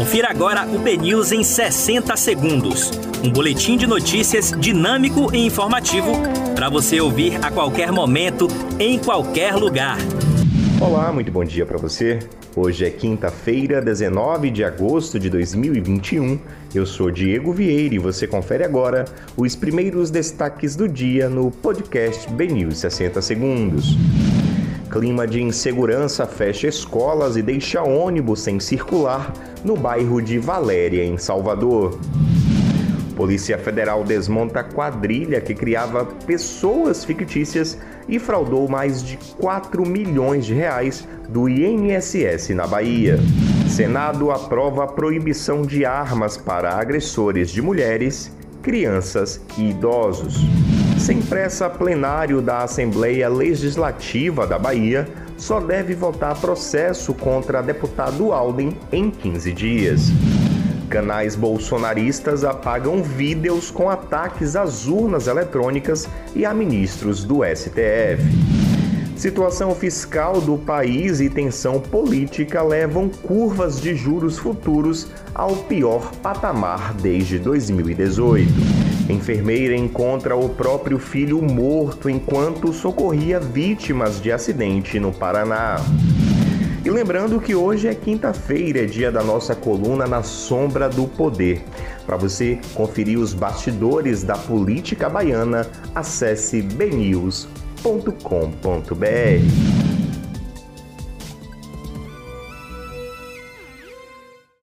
Confira agora o BNews em 60 segundos. Um boletim de notícias dinâmico e informativo para você ouvir a qualquer momento, em qualquer lugar. Olá, muito bom dia para você. Hoje é quinta-feira, 19 de agosto de 2021. Eu sou Diego Vieira e você confere agora os primeiros destaques do dia no podcast BNews 60 segundos. Clima de insegurança fecha escolas e deixa ônibus sem circular no bairro de Valéria, em Salvador. Polícia Federal desmonta quadrilha que criava pessoas fictícias e fraudou mais de 4 milhões de reais do INSS na Bahia. Senado aprova a proibição de armas para agressores de mulheres, crianças e idosos. Sem pressa, plenário da Assembleia Legislativa da Bahia só deve votar processo contra deputado Alden em 15 dias. Canais bolsonaristas apagam vídeos com ataques às urnas eletrônicas e a ministros do STF. Situação fiscal do país e tensão política levam curvas de juros futuros ao pior patamar desde 2018. Enfermeira encontra o próprio filho morto enquanto socorria vítimas de acidente no Paraná. E lembrando que hoje é quinta-feira, é dia da nossa coluna Na Sombra do Poder. Para você conferir os bastidores da política baiana, acesse bnews.com.br.